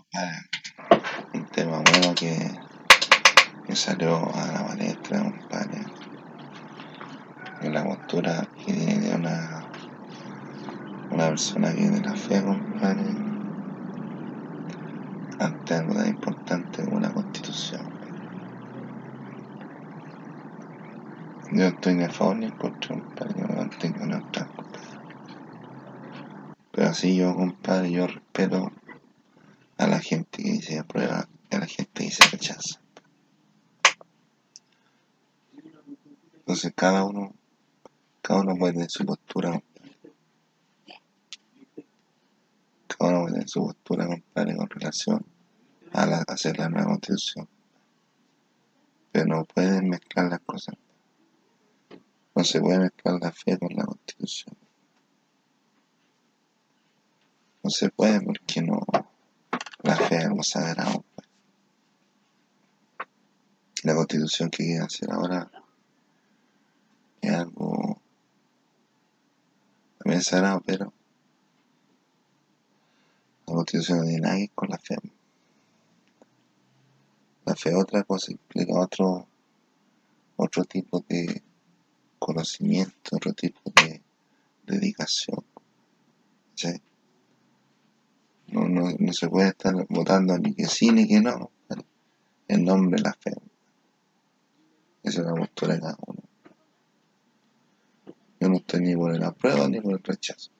compadre. Un tema bueno que, que salió a la palestra, compadre. En la postura que tiene una, una persona que tiene la fe, compadre, ante algo tan importante como una constitución. Yo no estoy ni a favor ni en contra, compadre, yo mantengo neutral, compadre. Pero así yo, compadre, yo respeto la dice aprueba y a la gente que dice rechaza. Entonces cada uno, cada uno puede tener su postura. Cada uno puede tener su postura, compadre, con relación a, a hacer la nueva constitución. Pero no pueden mezclar las cosas. No se puede mezclar la fe con la constitución. No se puede porque no, la fe es algo sagrado. La constitución que quieren hacer ahora es algo también sagrado, pero la constitución no tiene nada con la fe. La fe es otra cosa, implica otro, otro tipo de conocimiento, otro tipo de dedicación. ¿sí? No, no, no se puede estar votando ni que sí ni que no, compadre, en nombre de la fe. Esa es la postura de cada uno. Yo no estoy ni por el apruebo ni por el rechazo.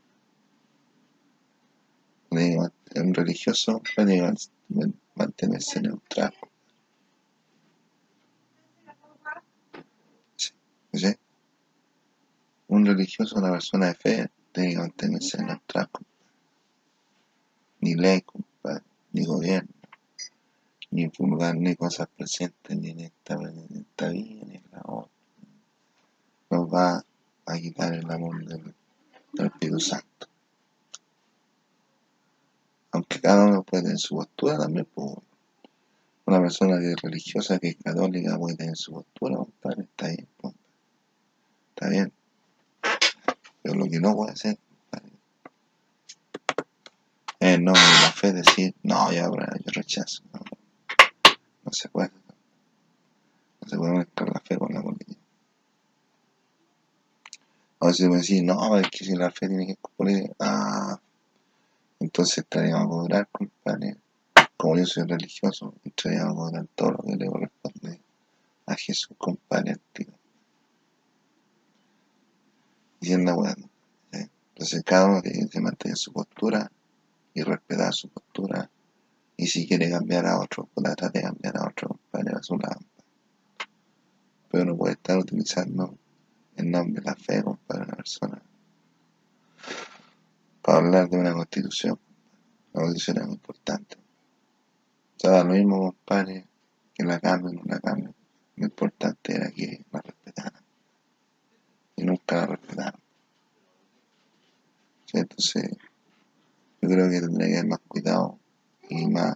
Un religioso man- mantenerse neutral. ¿sí? ¿sí? Un religioso, una persona de fe, tiene que mantenerse neutral. Compadre. Ni ley, compadre, ni gobierno, ni pulgar, ni cosas presentes, ni en esta, en esta vida, ni en la otra. Nos va a quitar el amor del, del Espíritu Santo. Aunque cada uno puede tener su postura también, pues, una persona que es religiosa, que es católica, puede tener su postura, compadre, está bien, pues, está bien. Pero lo que no puede hacer, nombre de la fe decir, no, bro, yo rechazo. No, no se puede. No se puede mezclar la fe con la política. A veces me decís, no, es que si la fe tiene que ir con política, ah, entonces estaríamos a cobrar, compadre. Como yo soy religioso, estaríamos a cobrar todo lo que le corresponde a Jesús, compadre, antiguo. Diciendo, bueno, ¿sí? entonces cada uno tiene que mantener su postura y respetar su postura. Y si quiere cambiar a otro, pues trate de cambiar a otro, compadre, a su lado. Pero no puede estar utilizando el nombre de la fe, compadre, una persona para hablar de una constitución. La constitución es muy importante. O sea, lo mismo, compadre, que la cambien o no la cambien. Lo importante era que la respetaran. Y nunca la respetaron. Entonces, creo que tendría que haber más cuidado y más,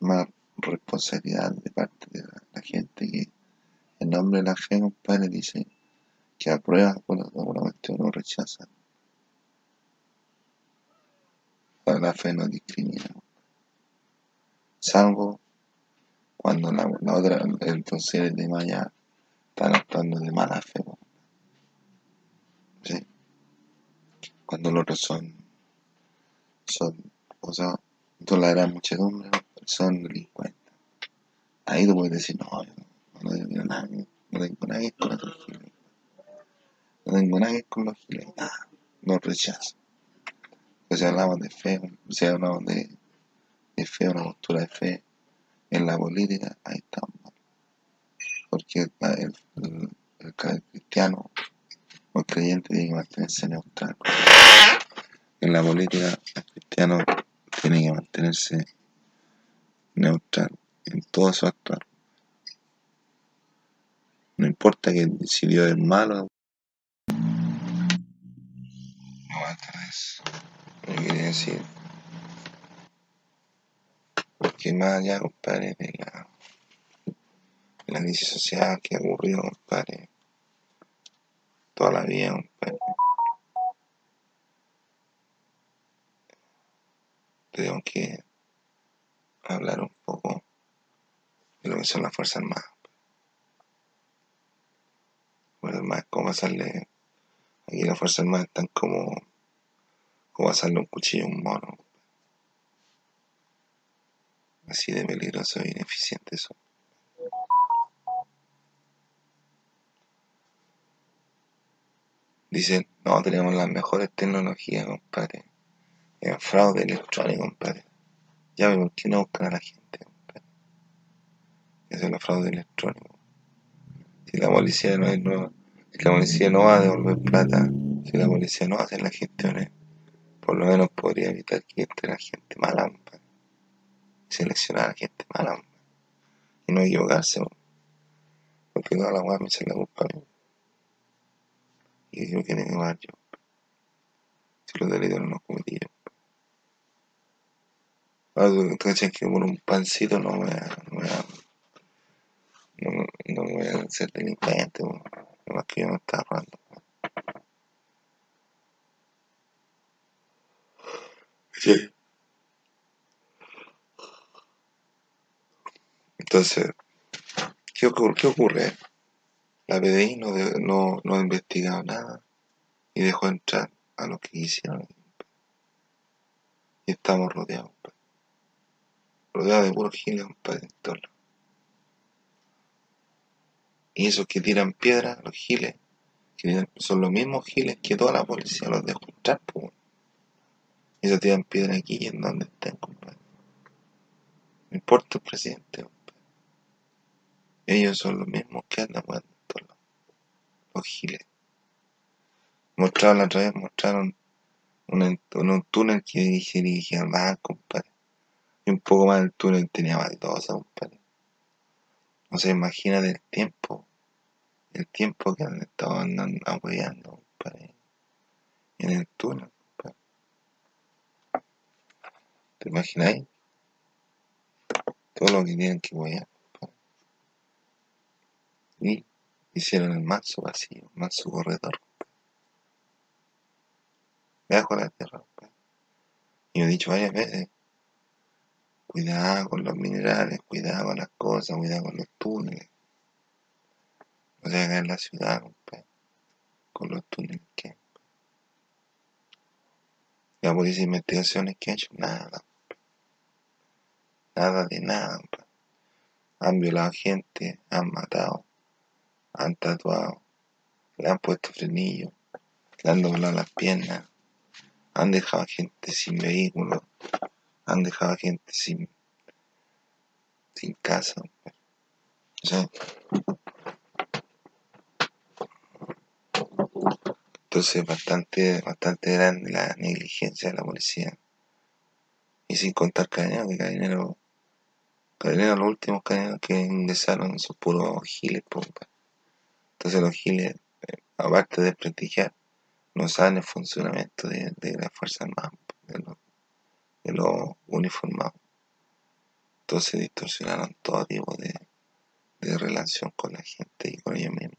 más responsabilidad de parte de la, gente que en nombre de la fe, compadre, dice que aprueba alguna cuestión o rechaza. La, fe no discrimina. Salvo cuando la, la otra, el tercer de Maya están actuando de mala fe. ¿Sí? Cuando los otros son, son, o sea, la muchedumbre son delincuentes. Ahí tú puedes decir, no, yo no, no tengo nada, no tengo nada con los giles. No tengo nada con los giles. Ah, los rechazo. Pero si hablamos de fe, si hablamos de, de fe, una postura de fe en la política, ahí estamos. Porque el, el, el, el cristiano o creyente tiene que mantenerse neutral. En la política, cristiano tiene que mantenerse neutral en todo su actuar. No importa que si Dios malo. No. Lo que quería decir que más allá, compadre, de la, de crisis social que ha ocurrido, compadre, toda la vida, compadre. Tenemos que hablar un poco de lo que son las Fuerzas Armadas. Fuerzas Armadas, cómo pasarle. Aquí las Fuerzas Armadas están como. como pasarle un cuchillo a un mono. Así de peligroso e ineficiente eso. Dicen, no, tenemos las mejores tecnologías, compadre. Es fraude electrónico, compadre. Ya, ¿por qué no buscan a la gente, es la fraude electrónico. Si la policía no es nueva, si la policía no va a devolver plata, si la policía no hace las gestiones, por lo menos podría evitar que entre la gente mala. Seleccionar a la gente mala. Y no equivocarse. Porque toda la weá me se la culpa a mí. Y yo quiero llevar yo. Si los delitos no los cometí yo. Ahora tú que por un pancito no a. No a, no, no voy a ser delincuente. Además que yo no estaba robando. Sí. Entonces, ¿qué ocurre? La PDI no, no, no ha investigado nada y dejó entrar a los que quisieron. Y estamos rodeados, compadre. Rodeados de puros giles, compadre, en todos lados. Y esos que tiran piedras, los giles, son los mismos giles que toda la policía los dejó entrar, pues. esos tiran piedras aquí y en donde estén, compadre. No importa el presidente, compadre. Ellos son los mismos que andan lados. Los giles. Mostraron la otra vez, mostraron un, un túnel que dirigía, al compadre. Y un poco más del túnel tenía baldosa, compadre. O sea, imagínate el tiempo, el tiempo que han estado andando, apoyando, en el túnel, compadre. ¿Te imagináis? Todo lo que tienen que apoyar, compadre. Y hicieron el manso vacío, el manso corredor. Debajo de la tierra, compadre. Y yo he dicho varias veces, cuidado con los minerales, cuidado con las cosas, cuidado con los túneles. No se en la ciudad, compadre, con los túneles que. La policía investigaciones que ha hecho, nada, nada de nada, compadre. Han violado gente, han matado, han tatuado, le han puesto frenillos, le han doblado las piernas, han dejado gente sin vehículo, han dejado a gente sin, sin casa. O sea, entonces bastante, bastante grande la negligencia de la policía. Y sin contar carabineros, que carabineros, carabineros, los últimos carabineros que ingresaron son puros giles, po, compadre. Entonces los giles, eh, aparte de prestigiar, no saben el funcionamiento de, de las Fuerzas Armadas, de los, uniformados. Entonces distorsionaron todo tipo de, de relación con la gente y con ellos mismos.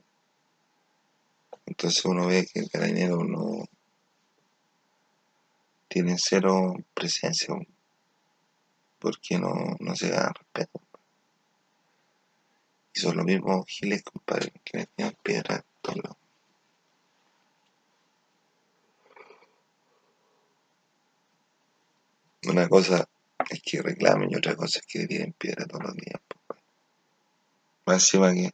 Entonces uno ve que el carabinero no tiene cero presencia, porque no, no se da respeto. Y son los mismos giles, compadre, que le tiran piedras a todos lados. Una cosa es que reclamen y otra cosa es que tiren piedras todos los días. Más encima que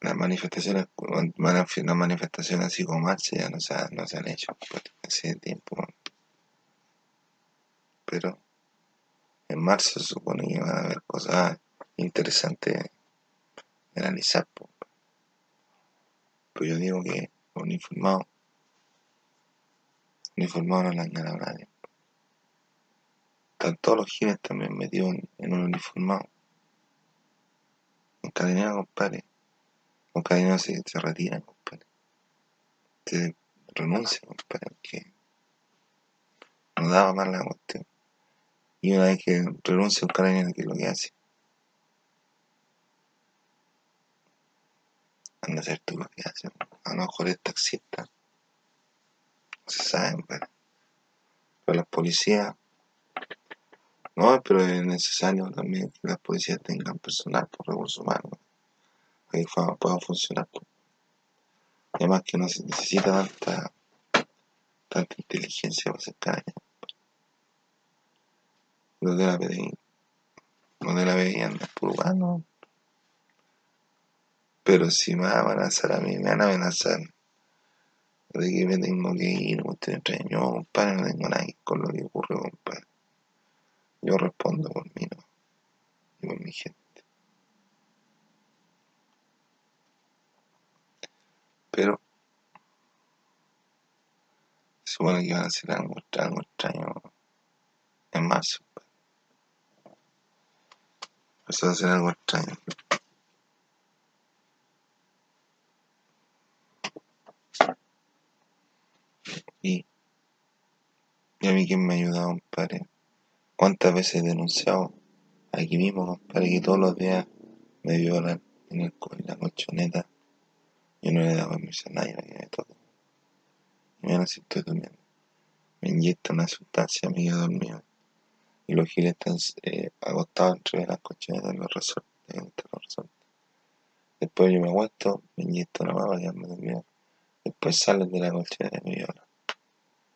las manifestaciones, manif- las manifestaciones así como marcha ya no se, no se han hecho por hace tiempo. Pero en marzo se supone que van a haber cosas interesantes de analizar. po. Pero yo digo que los uniformados, uniformados no le han ganado a nadie. Están todos los giles también metidos en, en un uniformado. Un carabinero, compadre. Carabinero se, se retira, compadre. Se renuncia, compadre, porque no daba más la cuestión. Y una vez que renuncia un carabinero, ¿qué es lo que hace? Anda a hacer tú lo que hace. A lo mejor es taxista. No se sabe, compadre. Pero las policías No, pero es necesario también que las policías tengan personal por recursos humanos que puedan funcionar. Además que no se necesita tanta, tanta inteligencia para hacer. Los de la PDI, los de la PDI andan por urbano. Pero si me van a amenazar a mí, me van a amenazar de que me tengo que ir, usted extraño, compadre, no tengo nada con lo que ocurre, compadre. Yo respondo por mí, no. Y por mi gente. Pero se supone que van a hacer algo, algo extraño en marzo. Va a ser algo extraño. Y, y a mí quién me ha ayudado, compadre. ¿Cuántas veces he denunciado aquí mismo, compadre, que todos los días me violan en, el, en la colchoneta? Yo no le he dado permiso a nadie para que me toque. Mira si estoy durmiendo. Me inyectan una sustancia, me quedo dormido. Y los giles están eh, entre las colchonetas en los resortes. Después yo me aguanto, me inyecto una más para me dormido. Después salen de la colchoneta y me violan.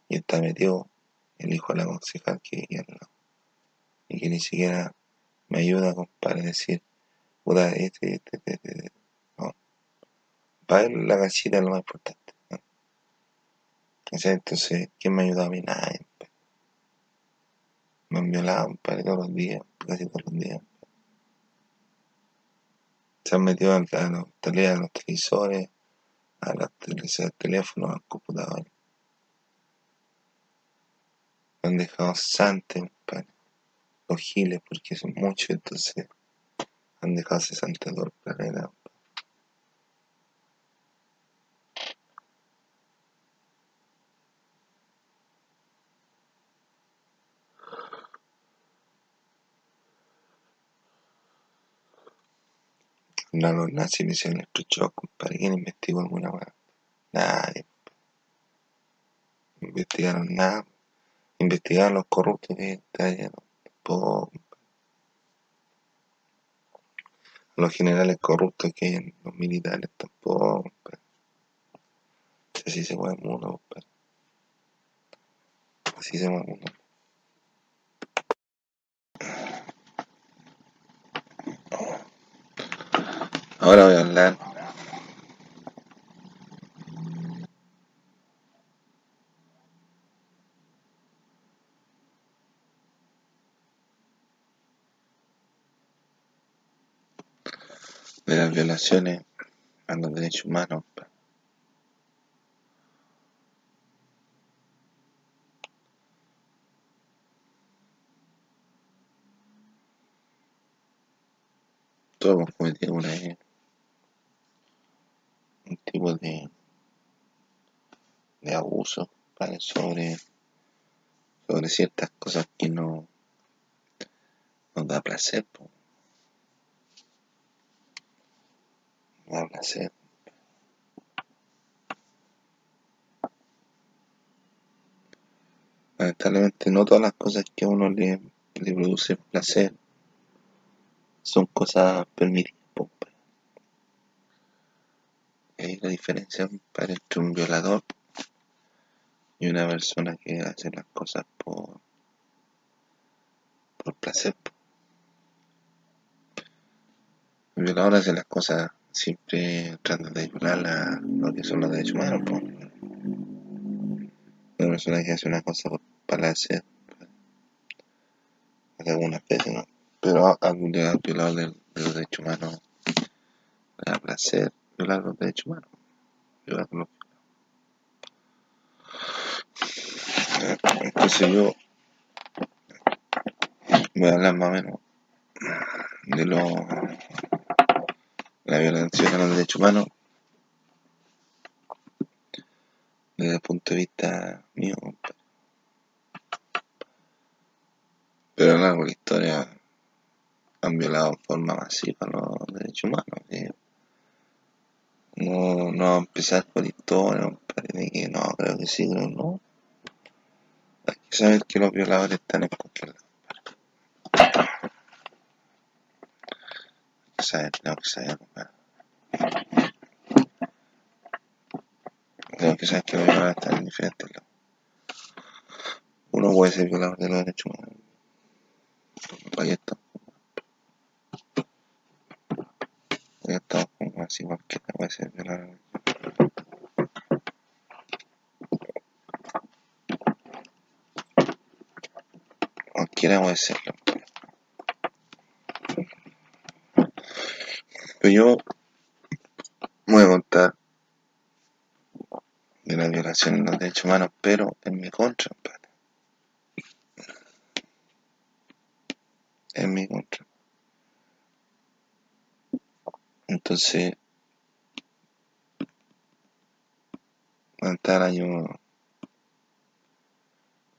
Y está metido el hijo de la concejal que vive al y que ni siquiera me ayuda, compadre, a decir, puta, este, este, este, este, no. Para él la casita es lo más importante. Entonces, ¿quién me ayuda a mí? Nadie. Me han violado, compadre, todos los días, casi todos los días. Se han metido a, los, tele, a los televisores, a los teléfonos, al computador. Me han dejado santos, compadre los giles porque son muchos, entonces han dejado 60 dólares para la No, los nazis me hicieron el compadre. ¿Quién investigó alguna vez? Nadie. Investigaron nada. Investigaron los corruptos que está los generales corruptos que hay los militares tampoco. Así se mueve el mundo, Así se mueve el mundo. Ahora voy a hablar de las violaciones a los derechos humanos. Todos hemos cometido una un tipo de, de abuso sobre, sobre ciertas cosas que no nos da placer. Ser Lamentablemente no todas las cosas que a uno le, le produce placer son cosas permitidas. Hay la diferencia entre un violador y una persona que hace las cosas por, por placer. El violador hace las cosas siempre tratan de violar lo que son los derechos humanos. Pues. Una persona que hace una cosa para hacer, hace algunas veces, ¿no? Pero algún día violar de, los derechos humanos, le da violar los derechos humanos. Entonces yo voy a hablar más o menos de lo la violación a los derechos humanos desde el punto de vista mío. Pero a lo largo de la historia han violado en forma masiva los derechos humanos. No, no empezar por historia, no, creo que sí, creo que no. Hay que saber que los violadores están en cualquier. Tengo que saber, Tengo que saber que voy a estar en diferentes lados. Uno puede ser violador de los derechos humanos. Ahí está. Ahí está, como así cualquiera puede ser violador. Cualquiera puede serlo. Pero yo voy a contar de la violación de los derechos humanos, pero en mi contra, padre. En mi contra. Entonces, contar año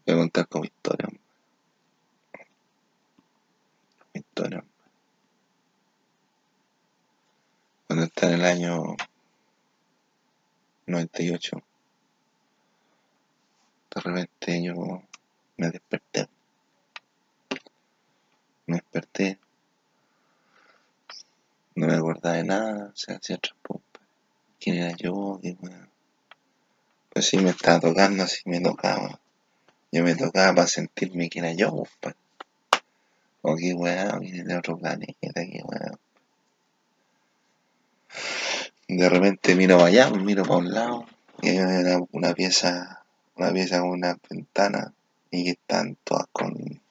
voy a contar con mi historia. Mi historia. Cuando está en el año 98, de repente yo me desperté. Me desperté. No me acordaba de nada, se hacía trampo. ¿Quién era yo? ¿Qué weón? Pues sí, me estaba tocando, así me tocaba. Yo me tocaba para sentirme que era yo, pues. O qué weón, viene de otro planeta, qué weón. De repente miro para allá, miro para un lado, y hay una, pieza, una pieza con una ventana, y que están todas con,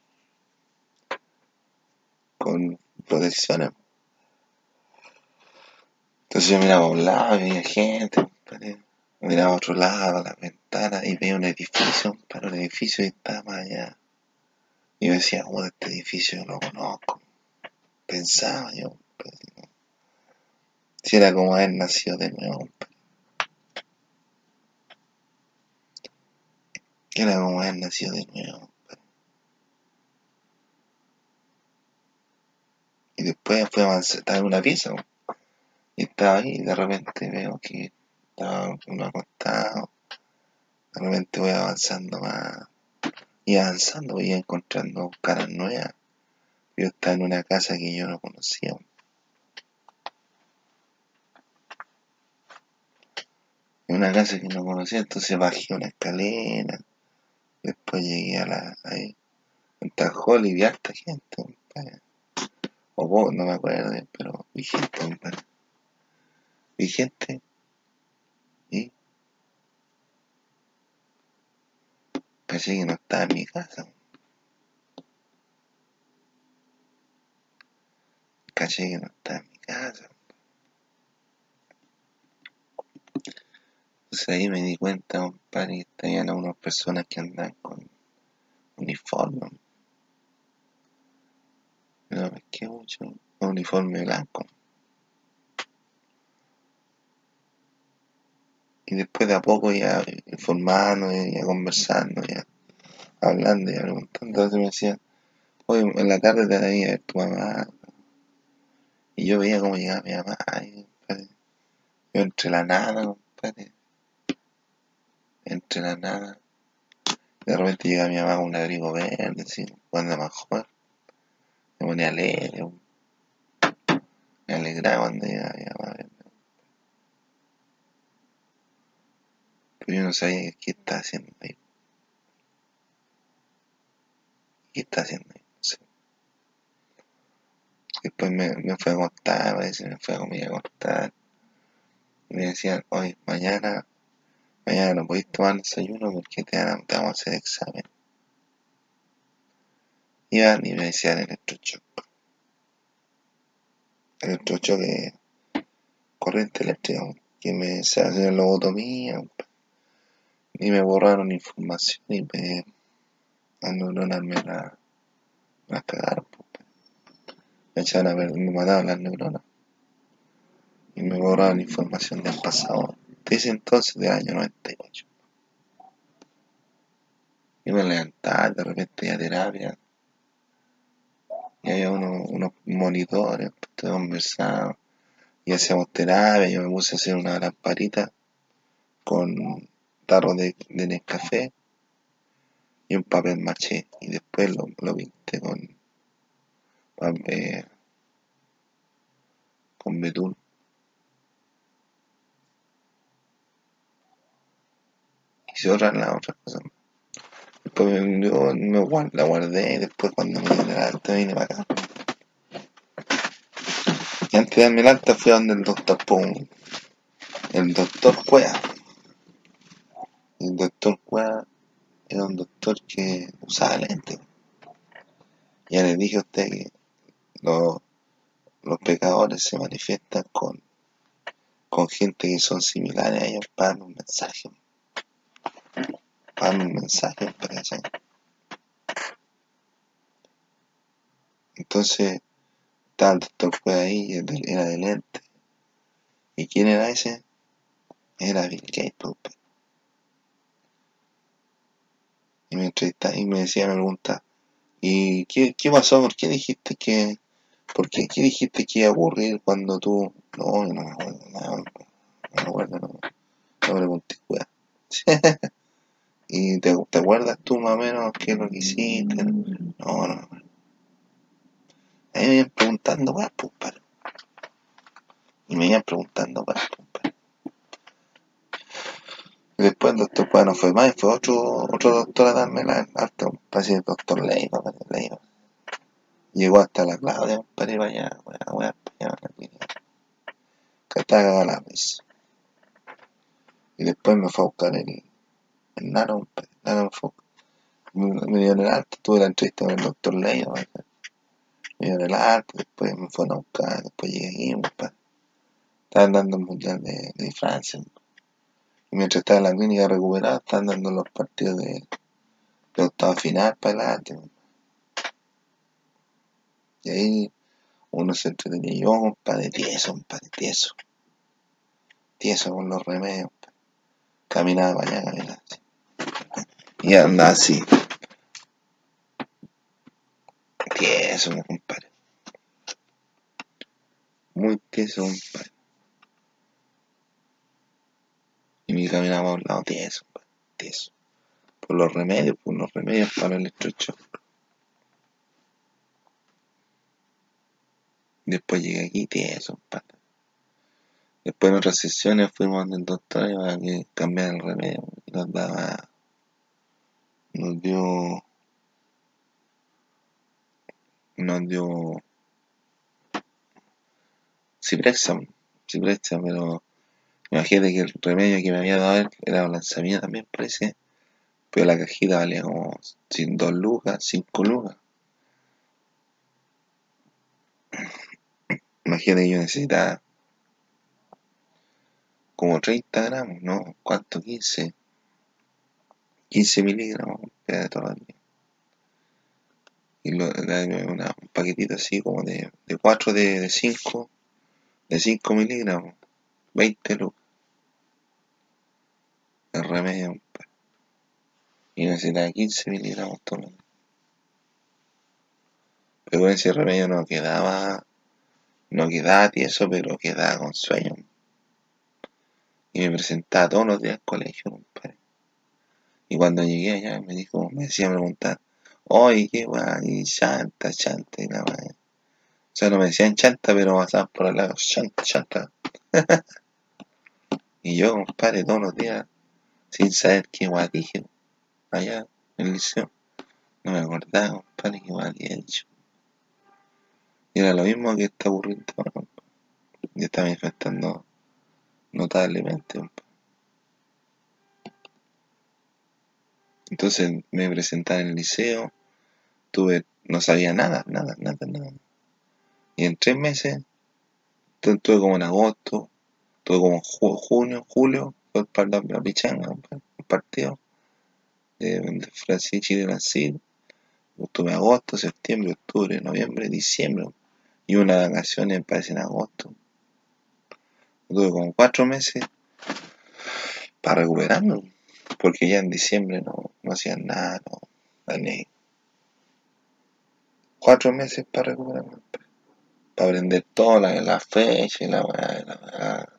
con protecciones. Entonces yo miraba a un lado, veía gente, miraba a otro lado, la ventana, y veía un edificio, para un edificio estaba allá. Y yo decía, oh, este edificio lo conozco. Pensaba yo, compadre. si era como haber nacido de nuevo. Era como haber nacido de nuevo. Y después fue avanzar, estaba en una pieza. Y estaba ahí y de repente veo que estaba uno acostado. De repente voy avanzando más. Y avanzando voy encontrando caras nuevas. Yo estaba en una casa que yo no conocía. En una casa que no conocía, entonces bajé una escalera. Después llegué a la. ahí. En Tajol y vi harta gente, compadre. O vos, no me acuerdo, pero vi gente, compadre vigente y caché que no estaba en mi casa. Caché que no estaba en mi casa. Entonces ahí me di cuenta, compadre, que estaban unas personas que andan con uniforme. No me qué mucho, un uniforme blanco. Y después de a poco ya informando, ya conversando, ya hablando, ya preguntando. Entonces me decían, hoy en la tarde te venía a ver tu mamá. Y yo veía cómo llegaba mi mamá. Yo entre la nada, compadre. Entre la nada. De repente llega mi mamá con un abrigo verde, así, cuando más joven. Me ponía alegre. Me alegraba cuando llegaba mi mamá. Yo no sabía qué está haciendo ahí. ¿Qué está haciendo ahí? No sé. Después me, me fue a contar, parece, me fue a comer a contar. Y me decían, hoy, mañana, mañana no podéis tomar desayuno porque te, van te vamos a hacer examen. Iban y me decían. Electrochoc es corriente eléctrica, que me se hace lobotomía, y me borraron información y me neuronas me la, cagaron. Me echaron a ver, me mataron las neuronas. Y me borraron información del pasado. De ese entonces, del año 98. Y me levantaba de repente a terapia. Y había unos, unos monitores, te conversaba. Y hacíamos terapia, yo me puse a hacer una lamparita con tarro de, de Nescafé y un papel maché. Y después lo, lo pinté con, eh, con betún. Hice otra la otra cosa. Después me, yo me la guardé y después cuando me dio el alta vine para acá. Y antes de darme el alta fui a donde el doctor Pum, el doctor Cuea. El doctor Cuea era un doctor que usaba lentes. Ya les dije a usted que los, los pecadores se manifiestan con, con gente que son similares a ellos para un mensaje. Para un mensaje, ¿cachai? Entonces, estaba el doctor Cueva ahí, era de lente. ¿Y quién era ese? Era Bill Gates, pues. Y me y me decía, me pregunta, ¿y qué, qué pasó? ¿Por qué dijiste que, por qué, qué dijiste que iba a ocurrir cuando tú, no, no me acuerdo, no, me acuerdo, no, no pregunté, weá. ¿Y te, te acuerdas tú más o menos qué es lo que hiciste? No, no, no. Ahí me iban preguntando, weá, pues. Y me iban preguntando, weá, pues, después el doctor no fue más, y fue otro, otro doctor a darme la alta, parece el doctor Leiva, Leiva. Llegó hasta la Claudia, para ir allá, weá, weá, allá, la clínica. Que estaba cagada la risa. Y después me fue a buscar el, el nano, el nano fue a. Me, dio en el alto, tuve la entrevista con el doctor Leiva, me dio en el alto, después me fueron a buscar, después llegué aquí. Estaban dando el mundial de, Francia. Y mientras estaba en la clínica recuperada, estaban dando los partidos de, de octava final para adelante. Y ahí uno se entretenía yo, compadre, tieso, compadre, tieso. Tieso con los remedios. compadre. Caminaba para allá, caminaba así. Y andaba así. Tieso, compadre. Muy tieso, compadre. Y me caminaba a un lado tieso, compadre, tieso. Por los remedios, por los remedios para el estrecho. Después llegué aquí tieso. Después en otras sesiones fuimos donde el doctor iba que cambiar el remedio nos daba, nos dio, nos dio Ciprexam, Ciprexam, pero imagínate que el remedio que me había dado él era balanzamina también parece, pero la cajita valía como 2 lucas, 5 lucas. Imagínate que yo necesitaba como 30 gramos, ¿no? ¿Cuánto? 15. 15 miligramos de día. Y lo, una, un paquetito así como de, de 4 de, de 5, de 5 miligramos, 20 lucas. El remedio, compadre. Y necesitaba 15 miligramos todo el día. Pero con ese remedio no quedaba, no quedaba tieso, pero quedaba con sueño. Y me presentaba todos los días al colegio, compadre. Y cuando llegué allá me dijo, me decía preguntar, oye, qué guay, chanta, chanta, y la madre. O sea, no me decían chanta, pero pasaban por al lado, chanta, chanta. Y yo, compadre, todos los días, sin saber qué guay dije, allá en el liceo, no me acordaba, compadre, qué guay había dicho. Y era lo mismo que está ocurriendo ahora. Y está manifestando notablemente, compadre. Entonces me presenté en el liceo, tuve, no sabía nada, nada, nada, nada. Y en tres meses, tu- tuve como en agosto, tuve como junio, julio, fue el par- la, la pichanga, el partido de, de Brasil, Chile, Brasil. Tuve agosto, septiembre, octubre, noviembre, diciembre. Y unas vacaciones, parece en agosto. Tuve como cuatro meses para recuperarme, porque ya en diciembre no, no hacían nada, no, ni cuatro meses para recuperarme, para aprender toda la, la fecha y la y la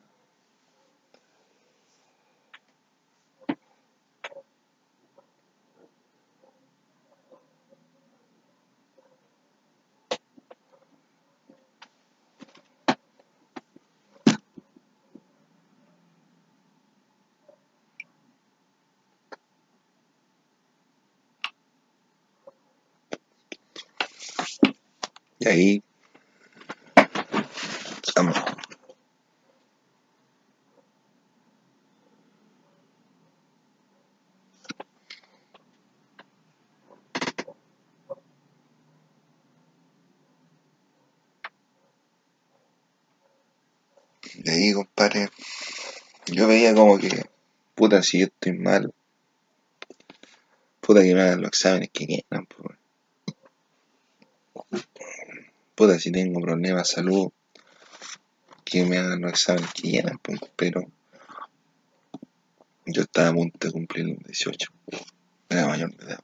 ahí, de ahí, compadre, yo veía como que, puta, si yo estoy mal, puta que me hagan los exámenes que quieran, pues. Puta, si tengo problemas de salud, que me hagan los exámenes que pero yo estaba a punto de cumplir los 18, era mayor de edad.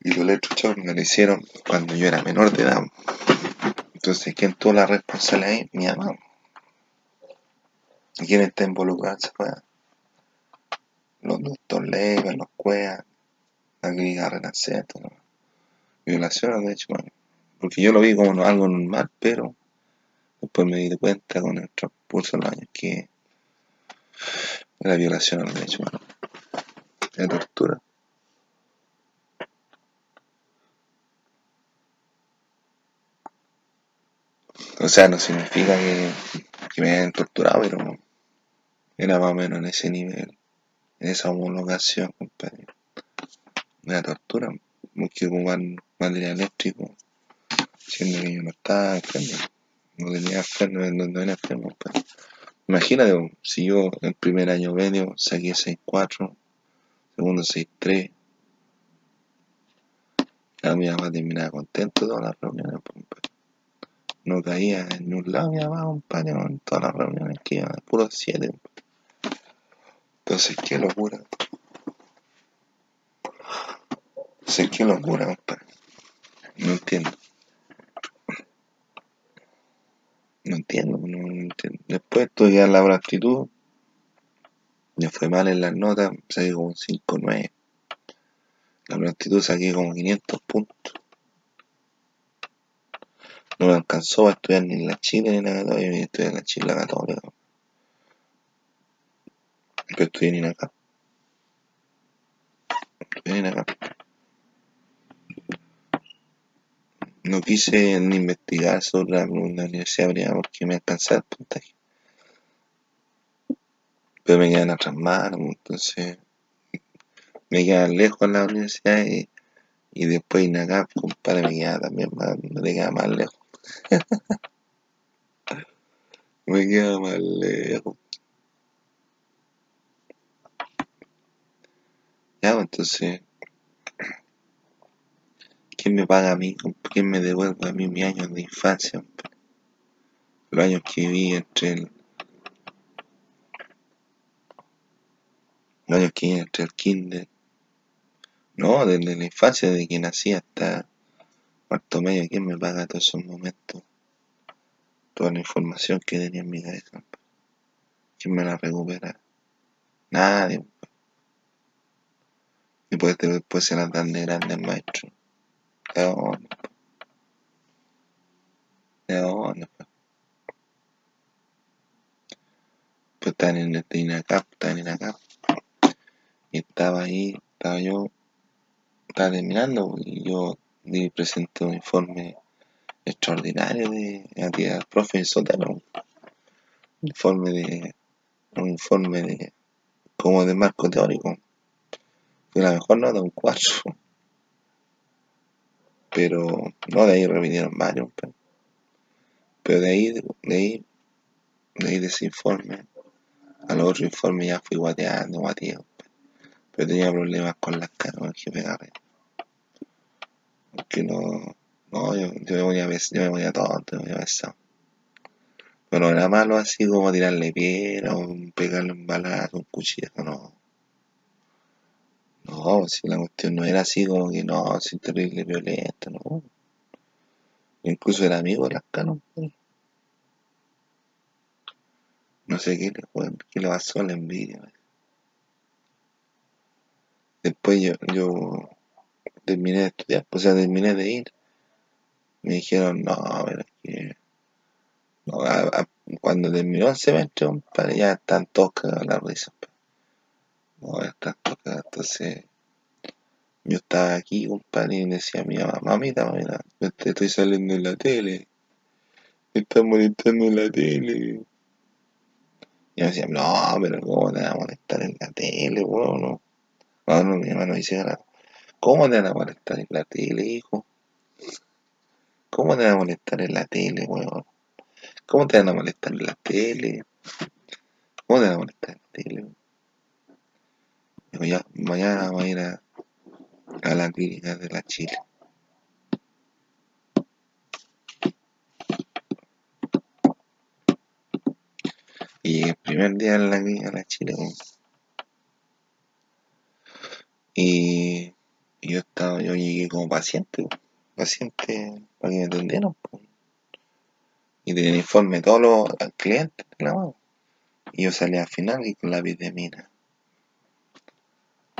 Y los electrochocs me lo hicieron cuando yo era menor de edad. Entonces, ¿quién tuvo la responsabilidad ahí? Mi mamá. ¿Y quién está involucrado Los doctores Leiva, los CUEA, la clínica Renacer, ¿no? violaciones de hecho, porque yo lo vi como algo normal, pero después me di cuenta con el transcurso de los años que era violación de hecho, bueno, era tortura. O sea, no significa que, me hayan torturado, pero era más o menos en ese nivel, esa homologación, compadre. Una tortura, que ocupar material eléctrico, siendo que yo no estaba enfermo, no tenía enfermo, no, no era enfermo, compadre. Imagínate, si yo el primer año medio saqué 6.4, segundo 6.3, la mi mamá terminaba contento todas las reuniones, compadre no caía en un lado mi mamá, compadre, en todas las reuniones que iban, puro siete. Entonces, qué locura. Entonces, qué locura, compadre. No entiendo. No entiendo, no, entiendo. Después estudiar la aptitud, me fue mal en las notas, saqué como un 5 9. La aptitud saqué como 500 puntos no me alcanzó a estudiar ni en la Chile ni en la Católica, ni estudié en la Chile la Católica. Pero estudié ni acá. Estudié ni acá. No quise ni investigar sobre la, universidad porque me alcanzaba el puntaje. Pero me quedan atrás manos, entonces me quedan lejos en la universidad y, y después en compadre, me queda también más, me queda más lejos. Me queda más lejos. Entonces, ¿quién me paga a mí? ¿Quién me devuelve a mí mis años de infancia? Los años que viví entre el. Los años que viví entre el kinder. No, desde la infancia, desde que nací hasta cuarto medio, ¿quién me paga todos esos momentos? Toda la información que tenía en mi cabeza. ¿Quién me la recupera? Nadie. Y después, después se las dan de grandes maestros. ¿De dónde? Pues están en el INACAP, están en INACAP. Y estaba ahí, estaba yo, estaba terminando y yo y presentó un informe extraordinario de actividad profe Sotero. Un informe de un informe de como de marco teórico. Fue la mejor nota, un 4. Pero no de ahí repitieron varios. Pero, de ahí, de ahí, de ahí de ese informe, al otro informe ya fui guateando, guateando. Pero tenía problemas con las caras, el jefe Garrett que no, no, yo, yo me voy a yo me voy a tonto, me voy a besar. Pero no era malo así como tirarle piedra o pegarle un balazo, un cuchillo, no. No, si la cuestión no era así como que no, sin terrible violento, no. Incluso era amigo de las canos. Pues. No sé qué le, qué le pasó a la envidia. Pues. Después yo, yo terminé de estudiar, o sea, terminé de ir. Me dijeron, no, a ver, que... Cuando terminó el semestre, compadre, ya están todos cagados la risa. No, estas cosas, entonces yo estaba aquí, compadre, y decía a mi mamá, mamita, mamita, estoy saliendo en la tele, me están molestando en la tele. Y yo decía, no, pero ¿cómo te van a molestar en la tele, weón? No, no, no mi mamá no dice nada. ¿Cómo te van a molestar en la tele, hijo? ¿Cómo te van a molestar en la tele, weón? ¿Cómo te van a molestar en la tele? ¿Cómo te van a molestar en la tele? Mañana voy a ir a, a la clínica de la Chile. Y el primer día en la clínica de la Chile. Y yo estaba, yo llegué como paciente, paciente para que me atendieran, y tenía informe de todos los clientes. Y yo salía al final y con la de mina.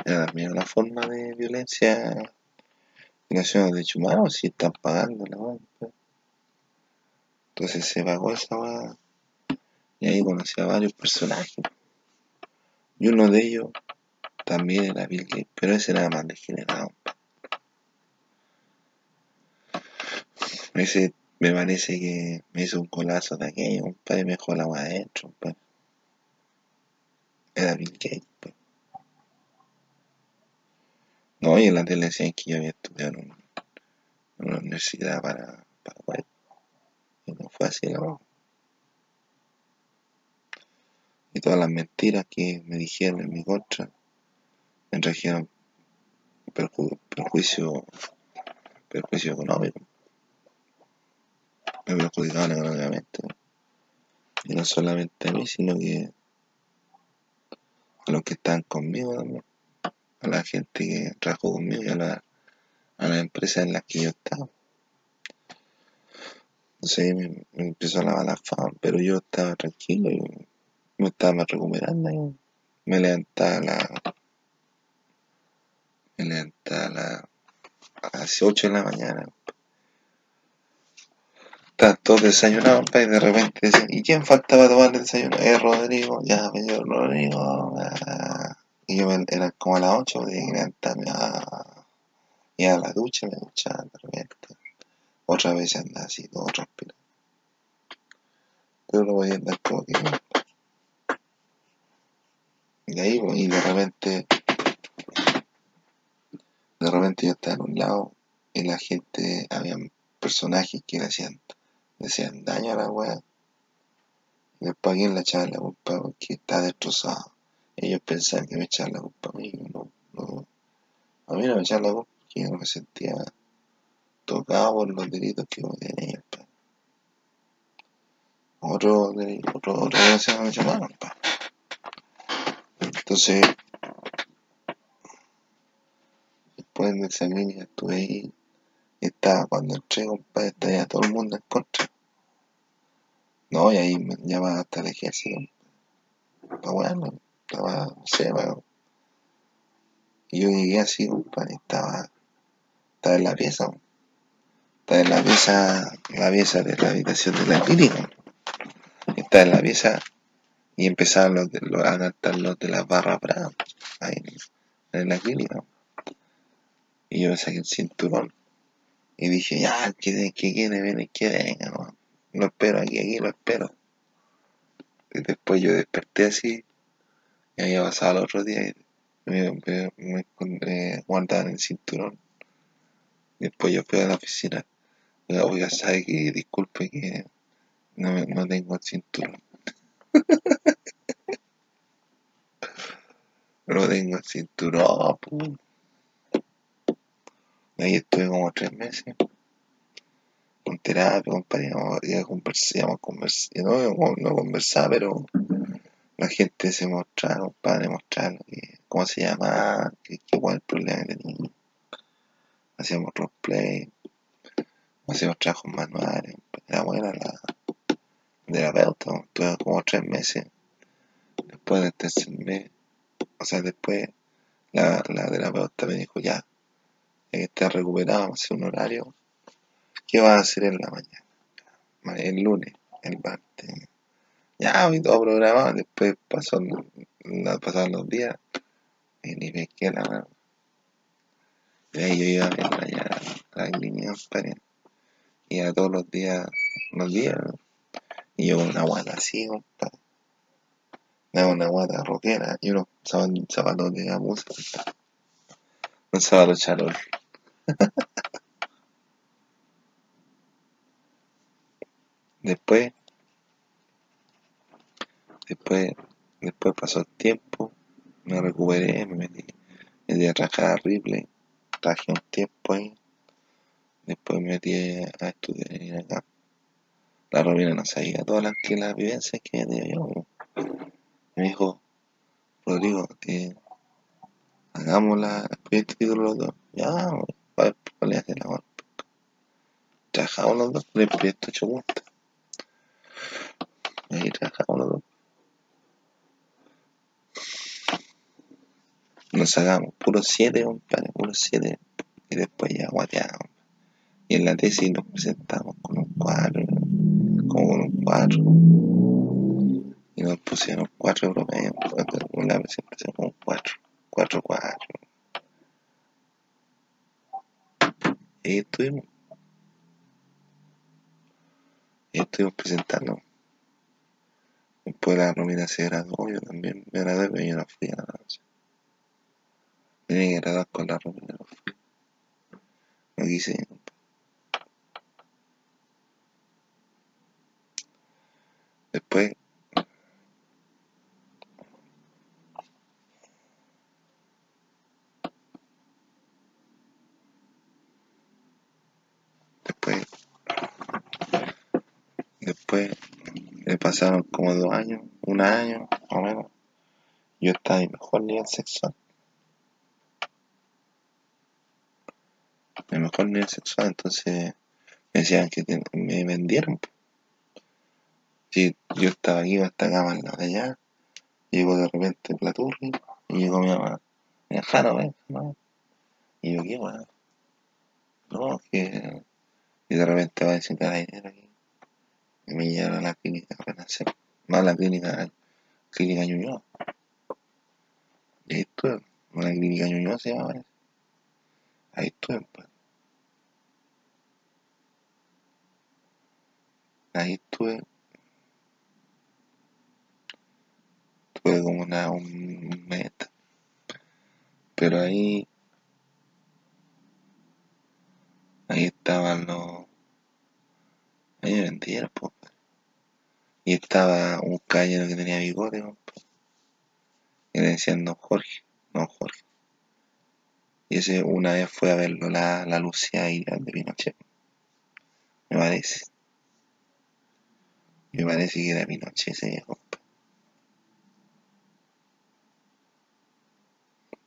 Era una forma de violencia violación de derechos humanos si están pagando la pues. Entonces se pagó esa weá. Y ahí conocí a varios personajes. Y uno de ellos también era Bill Gates, pero ese era más degenerado. Ese me parece que me hizo un colazo de aquello, compadre, me dejó la agua adentro. Era Bill Gates, pues. No, y en la tele decían que yo había estudiado en, en una universidad para, para web. Y no fue así la verdad. Y todas las mentiras que me dijeron en mi contra me trajeron perju- perjuicio, perjuicio económico. Me perjudicaban económicamente. Y no solamente a mí, sino que a los que están conmigo también. A la gente que trabajó conmigo a la, a las empresas en las que yo estaba. Entonces me, me empezó la mala fama, pero yo estaba tranquilo y me estaba recuperando. y me levantaba a la, me levantaba a, la, a las 8 de la mañana. Estaban todos desayunados, y de repente decían, ¿y quién faltaba tomar el desayuno? Eh, Rodrigo, ya, señor Rodrigo. ah. Y yo me- era como a las 8, tenía a, ir a la ducha, me duchaba. Otra vez andaba así, todo transpirado. Pero no podía andar como que Y ahí, pues, y de repente, de repente yo estaba en un lado y la gente, había personajes que le hacían, le hacían daño a la wea. Y después a quién le echaban la culpa porque está destrozado. Ellos pensaban que me echaban la culpa a mí, no, no. A mí no me echaban la culpa porque yo no me sentía tocado por los delitos que cometían ellos, pa. Otro, deli- otro, otra los humanos, pa. Entonces, después de esa clínica estuve ahí estaba, cuando entré, compadre, estaba todo el mundo en contra. No, y ahí me llamaban hasta el ejército. Pa' bueno, estaba, no sé, weón. Y yo llegué así, compadre, estaba, estaba en la pieza, estaba en la pieza, la pieza de la habitación de la. Estaba en la pieza y empezaban los, los a cantar los de las barras bravas, ahí en, la clínica. Y yo me saqué el cinturón y dije, ya, que, que quiere venir, que venga, weón. Lo espero aquí, aquí lo espero. Y después yo desperté así, y había pasado el otro día y me, me, me guardado en el cinturón. Después yo fui a la oficina. Oiga, oiga, sabe que disculpe que no, me- no tengo el cinturón. No tengo el cinturón, pu. Ahí estuve como tres meses. Con terapia, compadre, íbamos- íbamos a conversar, no, no conversar, pero la gente se mostraba, compadre, mostraba lo que- cómo se llamaba, qué, qué cuál el problema que tenía. Hacíamos roleplay, hacíamos trabajos manuales, era buena la terapeuta, estuve como tres meses. Después del tercer mes, o sea, después la, la terapeuta me dijo, ya, ya que estás recuperado, vamos a hacer un horario. ¿Qué vas a hacer en la mañana? Ma- El lunes, el martes. Ya, y todo programado. Después pasó, pasaron los días Y ni pesqué la. Y ahí yo iba a verla allá la clínica, compadre. Iba todos los días, los días, y yo con una guata así, compadre. Una guata rockera y unos zapatos de gamuza, Un zapato charol. Después, después, después pasó el tiempo, me recuperé, me metí, me metí a trabajar Ripley, trabajé un tiempo ahí, después me metí a estudiar acá. La Romina no sabía todas las, que las vivencias que tenía yo. Me dijo, Rodrigo, eh, hagamos la, el proyecto título los dos. Ya, para ver, hacer la Trabajamos los dos, el proyecto hecho ahí trabajamos los dos. Nos sacamos puros siete, compadre, puros siete. Y después ya guateamos. Y en la tesis nos presentamos con un cuadro, como con un cuadro. Y nos pusieron cuatro europeos. En la presentación con cuatro, cuatro, cuatro. Y ahí estuvimos. Y estuvimos presentando. Después la Romina se graduó, yo también me gradué, pero yo no fui a la noche. Graduar con la Romina, no fui. No quise. Después, después, después me pasaron como dos años, un año, o menos. Yo estaba en mejor nivel sexual. En mejor nivel sexual, entonces me decían que me vendieron. Si yo estaba aquí, hasta acá, más allá, llegó de repente Platurri, y llegó mi mamá, me dejaron, ¿eh? ¿no? Y yo, ¿qué, bueno? No, que... Y de repente va a decir dinero aquí me llevaron a la clínica Renacer, no a la clínica, clínica Ñuñoa. Y ahí estuve, la clínica Ñuñoa se llama, ahí estuve, pues. Ahí estuve, estuve como una, un mes, pero ahí, ahí estaban los Ahí me vendieron. Y estaba un caballero que tenía bigote, pues. Y le decían don Jorge, don Jorge. Y ese una vez fue a verlo la, la Lucía y de Pinochet. Me parece. Me parece que era Pinochet ese viejo.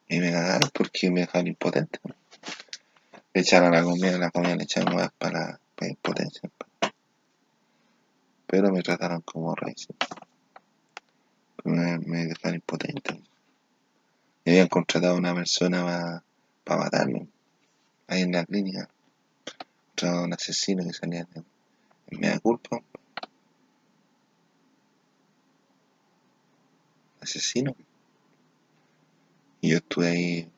Y me cagaron porque me dejaron impotente. Le echaron la comida, la comida le echaron más para impotencia pero me trataron como rey. Me, dejaron impotente. Me habían contratado a una persona para matarme, ahí en la clínica. Contratado un asesino que salía en, media culpa. Asesino. Y yo estuve ahí,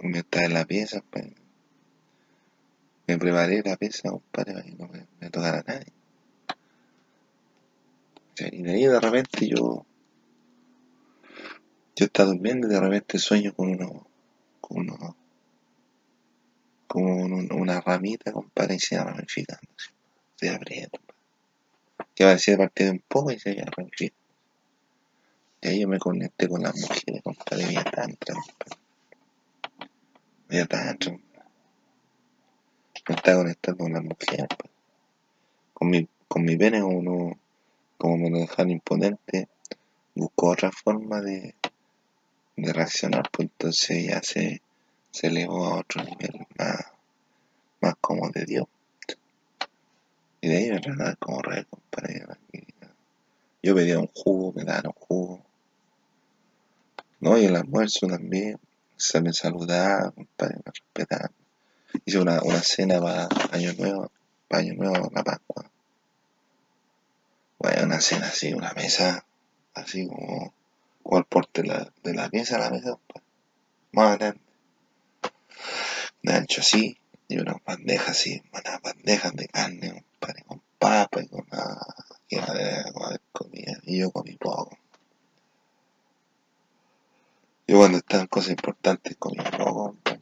me estaba en la pieza, pues, me preparé la pieza, compadre, para que no me, me tocara nadie. Y de ahí de repente yo, yo estaba durmiendo y de repente sueño con uno, con uno, como una ramita, compadre, y se ramificando. Se abriendo. Que parecía partir un poco y se iba ramificando. Y ahí yo me conecté con las mujeres, compadre, vía tantra. Vía tantra, Me estaba conectando con las mujeres, Con mi, con mi pene uno como me lo dejaron imponente, buscó otra forma de, de reaccionar, pues entonces ya se, se elevó a otro nivel más, más como de Dios. Y de ahí me trataban como rey, compadre. Yo pedía un jugo, me daban un jugo. No, y el almuerzo también. Se me saludaba, compadre, me respetaban. Hice una, una cena para Año Nuevo, para Año Nuevo, la Pascua. Bueno, una cena así, una mesa, así como, como el porte de la, de la pieza, la mesa, pues. más grande, de ancho así, y una bandeja así, unas bandejas de carne, compadre, con papa y con nada, que de comida, y yo comí poco. Yo cuando estaban cosas importantes comí poco, compadre.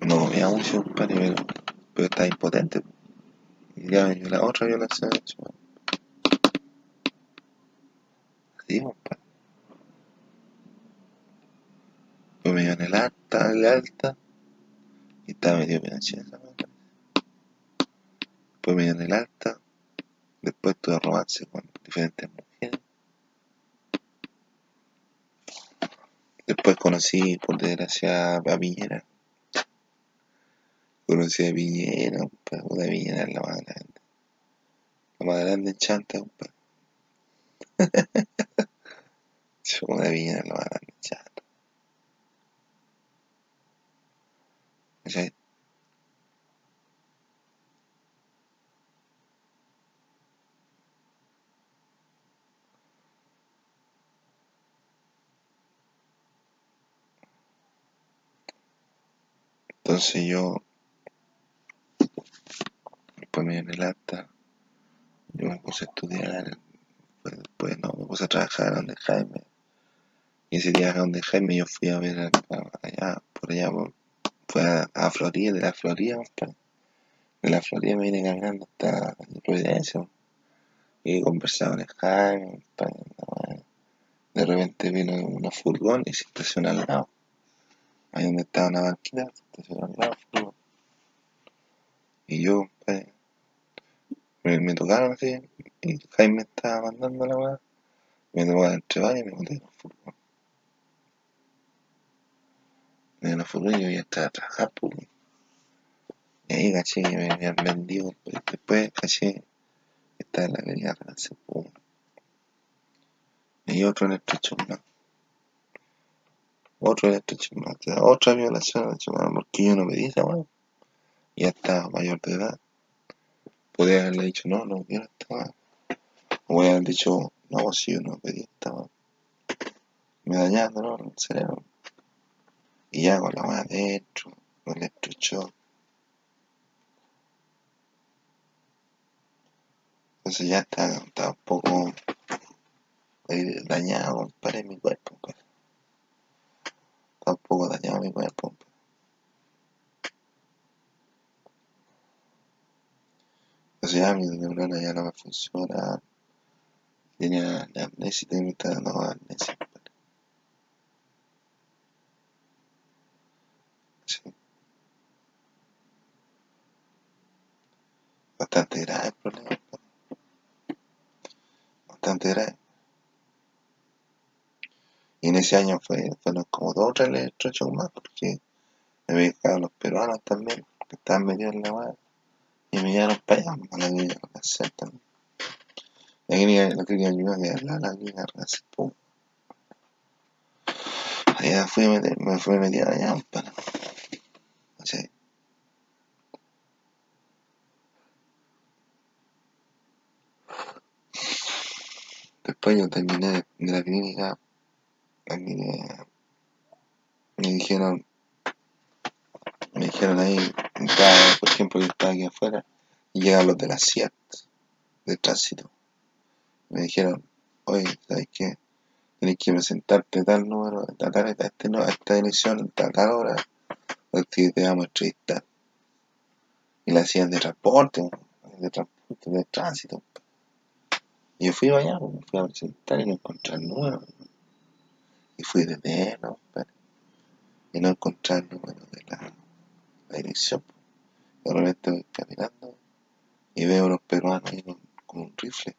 No comía mucho, compadre, pero, pero estaba impotente. Y ya venía la otra violación. Así, compadre. Pues me dio en el alta, en el alta, y estaba medio Pinochet esa madre. Después me dio en el alta, después tuve romance con diferentes mujeres. Después conocí, por desgracia, a Piñera. Conocí a Piñera, compadre, Piñera es la más grande. La más grande en chanta, compadre. Puta Piñera es la más grande en chanta. ¿Cachai? Entonces yo, después me dio el acta, yo me puse a estudiar, pues después no, me puse a trabajar donde Jaime. Y ese día donde Jaime yo fui a ver allá, por allá, por- fue a, Florida, de la Florida, compadre. De la Florida me vine caminando hasta Providencia. Y conversaba con Jaime. De repente vino una furgón y se estacionó al lado. Ahí donde estaba una banquita, se estacionó al lado, furgón. Y yo, compadre, me, me tocaron así, y Jaime estaba mandando la weá. Me tocó entre varios y me boté en el furgón. En el furgón yo ya estaba a trabajar, pues. Y ahí caché que me habían vendido, pues, después caché que estaba en la avenida Renacimiento. pues. Y otro en el estrecho más. Otro otra violación porque yo no pedí esa weá. Ya estaba mayor de edad. Podría haberle dicho, no, no quiero esta weá. O haber dicho, no, si yo no pedí esta. Me dañando, ¿no? El cerebro. Y ya con la weá adentro, con el estrecho. Entonces ya está, está un poco eh, dañado, compadre, mi cuerpo, compadre. Está un poco dañado mi cuerpo, compadre. Entonces ya mi neurona ya no me funciona. Tenía la amnesia, tengo que estar dando amnesia, compadre. Sí. Bastante grave el problema, compadre. Bastante grave. Y en ese año fue, fueron como dos o tres electroshocks más, porque me quedado los peruanos también, que estaban metidos en la weá. Y me llevaron para allá, a la clínica Renacimiento también. La clínica, la clínica Ñuñoa que era la clínica Renacimiento. pum. Allá fui a meter, me fui a meter allá, compadre. ¿Cachai? Después yo terminé de la clínica, la clínica, me dijeron, me dijeron ahí, por ejemplo, yo estaba aquí afuera, y llegan los de la CIAT, de tránsito. Me dijeron, oye, ¿sabes qué? Tienes que presentarte tal número, a tal, a este, a esta dirección, a tal hora, porque te vamos a entrevistar. Y la hacían de transporte, de transporte, de tránsito. Y yo fui allá, fui a presentar y no encontré el número. Y fui de menos, compadre, y no encontré el número de la, la dirección. De repente voy caminando y veo a unos peruanos ahí con, un rifle.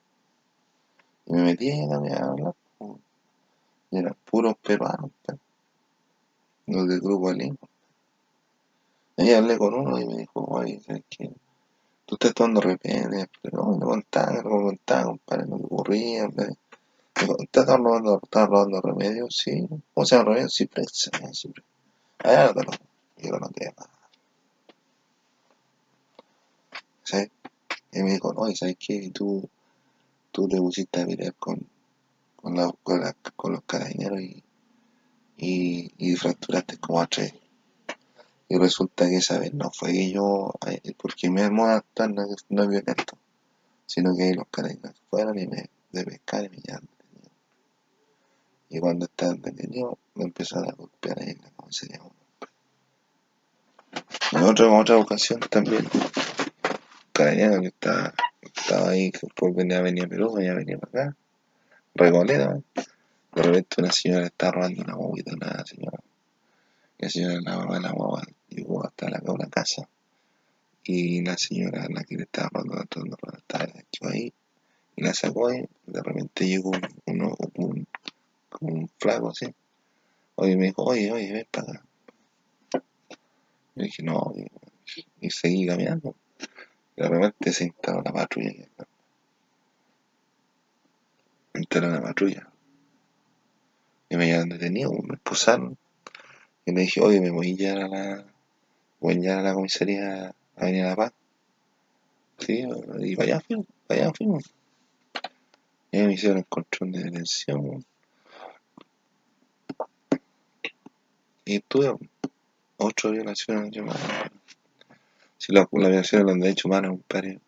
Y me metí ahí a hablar. Y eran puros peruanos, los del grupo Lima. Ahí hablé con uno y me dijo, oye, ¿sabes qué? Tú estás tomando repente, pero no, me contaba, no contaba, compadre, no me ocurría, dijo, ¿estás robando, estás robando remedios? Sí, ¿cómo se llama remedios? Ciprex, Ciprex. Allá no te lo, yo no te más, ¿sabes? Y me dijo, no, ¿y sabes qué? Tú, tú te pusiste a pelear con, con, la, con, los carabineros y, y, y fracturaste como a tres. Y resulta que esa vez no fue que yo, porque mi hermano no, no es violento, sino que los carabineros fueron y me de pescar y me detenido. Y cuando estaban detenidos, me empezaron a golpear ahí en la comisaría. En otra, otra ocasión también, carabinero que estaba, estaba ahí, que después venía, venía a Perú, venía a venir para acá, Recoleta, de repente una señora estaba robando una guaguita, una señora la señora la mamá la guagua llegó hasta la, la casa y la señora, la que le estaba robando, de estaba ahí y la sacó ahí. De repente llegó un, uno, un, un flaco así. Oye, me dijo, oye, oye, ven para acá. Yo dije, no, y, seguí caminando. De repente se instaló la patrulla. Instaló la patrulla. Y me llevaron detenido, me expulsaron. Y le dije, oye, me voy ya a la, voy a la comisaría a venir a La Paz. Sí, y vaya fuimos, vaya fuimos. Y me hicieron el control de detención. Y tuve ocho violaciones de humanos. Si la, la violación de los derechos humanos, compadre,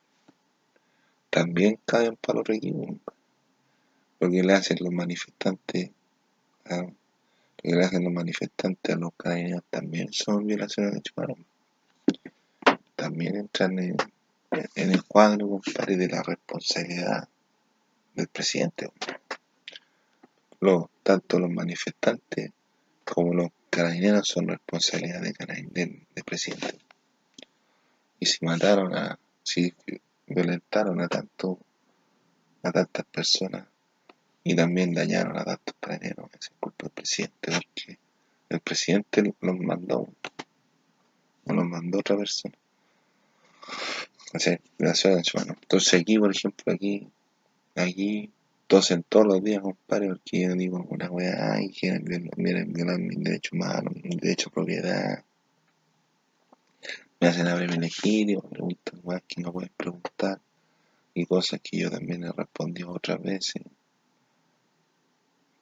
también caen para los equipo. Lo que le hacen los manifestantes que le hacen los manifestantes a los carabineros también son violaciones de derechos humanos. También entran en, el cuadro, compadre, de la responsabilidad del presidente. tanto los manifestantes como los carabineros son responsabilidad del, presidente. Y si mataron a, si violentaron a tanto, a tantas personas, y también dañaron a tantos carabineros. Es culpa del presidente, porque el presidente los mandó, no los mandó otra persona. O sea, gracias a Entonces aquí, por ejemplo, aquí, aquí, tosen todos los días, compadre, porque yo digo una weá, ay, quieren violar, mis derechos humanos, mi derecho a propiedad. Me hacen abrir mi legítimo, me preguntan weá que no pueden preguntar, y cosas que yo también he respondido otras veces.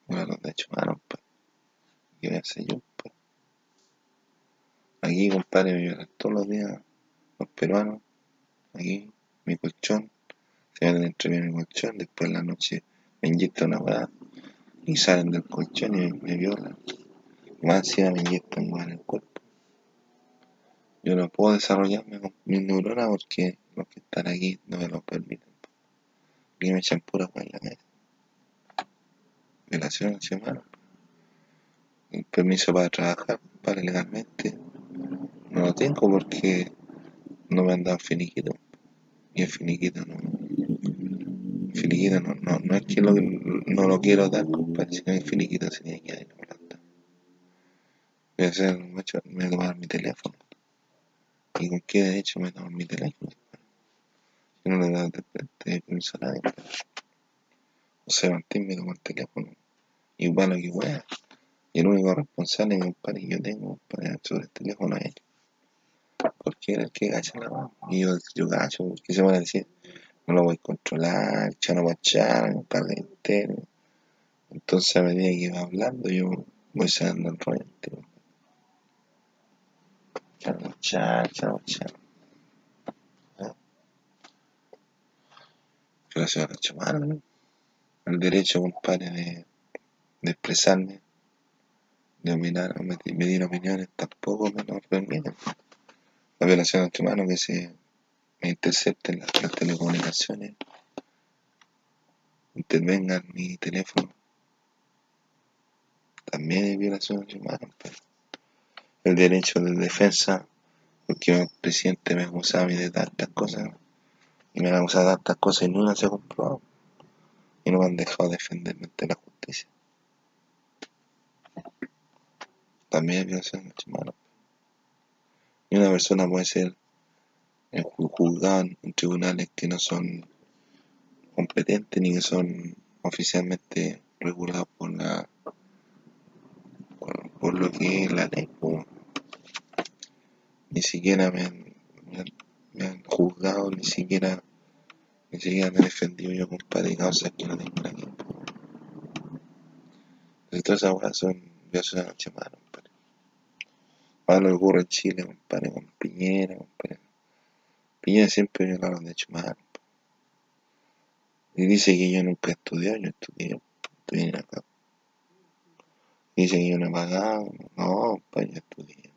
Bueno, de hecho, humanos, pues. ¿Qué voy a hacer yo, pues? Aquí, compadre, me violan todos los días los peruanos. Aquí, mi colchón. Se meten entre mí mi colchón. Después en la noche me inyectan una weá. Y salen del colchón y me, violan. Más encima me inyectan weá en el cuerpo. Yo no puedo desarrollarme con mis neuronas porque los que están aquí no me lo permiten. Y me echan pura weá en la cabeza violación semana. El permiso para trabajar, para legalmente, no lo tengo porque no me han dado finiquito. Y el finiquito no. Finiquito no, no, no es que lo, no lo quiero dar, compadre, sino el finiquito se tiene que no lo dan. Voy a hacer, me voy a tomar mi teléfono. ¿Y con qué derecho me tomo mi teléfono? Yo no le he dado permiso a nadie. José Martín me tomó el teléfono. Y bueno, que wea. Y el único responsable, compadre, que yo tengo para sobre el teléfono es él. Porque era el que gacha la mano. Y yo, yo gacho, porque se van a decir, no lo voy a controlar, ya no a echar, un par de. Entonces a medida que va hablando, yo voy saliendo el rollo entero. Ya no voy a ya no a a. El derecho, compadre, de de expresarme, de opinar medir opiniones, tampoco me lo permiten. La violación de humanos que se me intercepten las, telecomunicaciones, intervengan mi teléfono, también es violación de humanos. El derecho de defensa, porque el presidente me acusaba a de tantas cosas, y me han acusado de tantas cosas y nunca se ha comprobado, y no me han dejado defenderme ante la justicia. también es violación de humanos. Y una persona puede ser juzgada en tribunales que no son competentes ni que son oficialmente regulados por la por, lo que la ley. Ni siquiera me han, me, han, juzgado, ni siquiera ni siquiera me he defendido yo, compadre, causas que no tengo la Y todas esas son violaciones de derechos humanos, compadre. Ahora lo que ocurre en Chile, compadre, con Piñera, compadre. Piñera siempre los derechos humanos. Y dice que yo nunca he estudiado, yo estudié, estudié acá. Dice que yo no he pagado, no, pues yo estudié.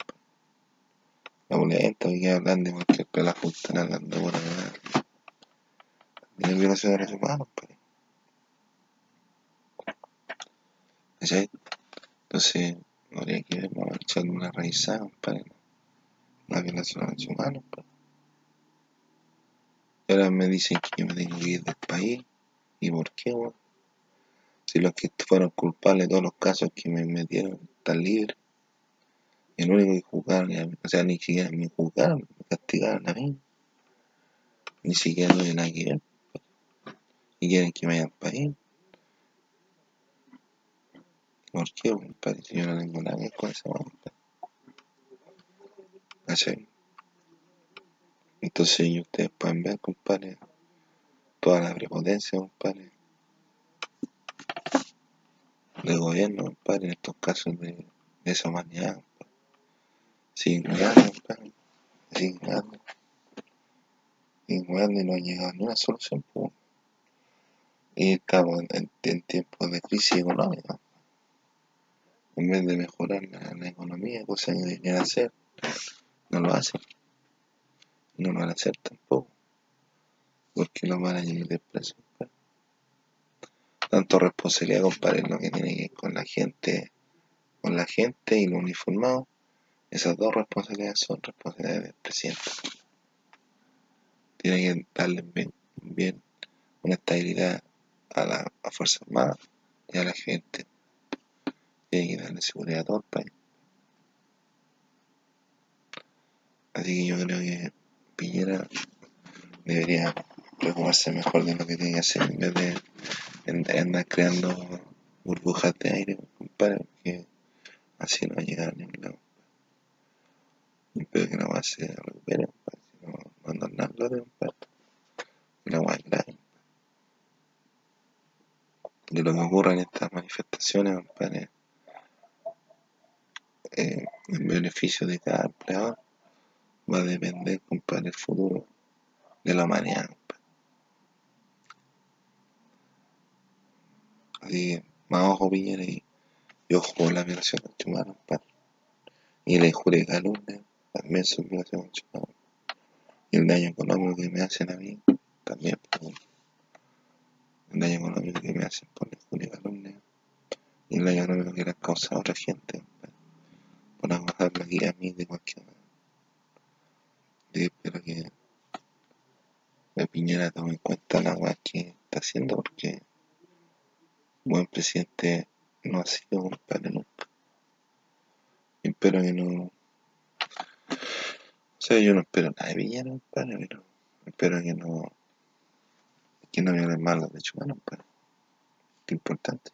La boleta, que hablan de cualquier pela justa, hablando por nada. De violación de derechos humanos, pues. ¿Cachai? Entonces, habría que ver, vamos a echarle una revisada, compadre. Una violación de derechos humanos, pues. Ahora me dicen que yo me tengo que ir del país. ¿Y por qué, weón? Si los que fueron culpables de todos los casos que me metieron están libres. El único que juzgaron, o sea, ni siquiera me juzgaron, me castigaron a mí. Ni siquiera tuve nada que ver. Y quieren que me vaya al país. ¿Por qué, weón? Yo no tengo nada que ver con esa weón. ¿Cachai? Entonces y ustedes pueden ver, compadre, toda la prepotencia, compadre, del gobierno, compadre, en estos casos de esa humanidad. Siguen jugando, compadre, jugando. Siguen jugando y no ha llegado ni una solución, pues. Y estamos en, en tiempos de crisis económica. En vez de mejorar la, la economía, cosa que deberían hacer, no lo hacen. No lo van a hacer tampoco. Porque los van a llevar de compadre. Tanto responsabilidad, compadre, lo que tiene que ver con la gente, con la gente y los uniformados. Esas dos responsabilidades son responsabilidades del presidente. Tiene que darle bien, bien una estabilidad a la a Fuerza Armada y a la gente. Tiene que darle seguridad a todo el país. Así que yo creo que Piñera debería preocuparse mejor de lo que tiene que hacer en vez de en- andar creando burbujas de aire, compadre, porque así no va a llegar ningún lado. Espero que la weá se recupere, compadre, si no, no andan nada compadre. La weá. De lo que ocurre en estas manifestaciones, compadre, eh, el beneficio de cada empleador va a depender, compadre, el futuro de la humanidad. Así que, más ojo, Piñera, y, y ojo con la violación humanos, compadre. Y la injuria de calumnia también son derechos humanos. Y el daño económico que me hacen a mí también, por el daño económico que me hacen por la injuria de calumnia. Y el daño económico que le han causado a otra gente, compadre, por acusarme aquí a mí de cualquier manera. Espero que la Piñera tome en cuenta la weá que está haciendo porque buen presidente no ha sido compadre nunca. Y espero que no. O sea, yo no espero nada de Piñera, pero espero que no. que no violen más los derechos humanos, compadre. Qué importante.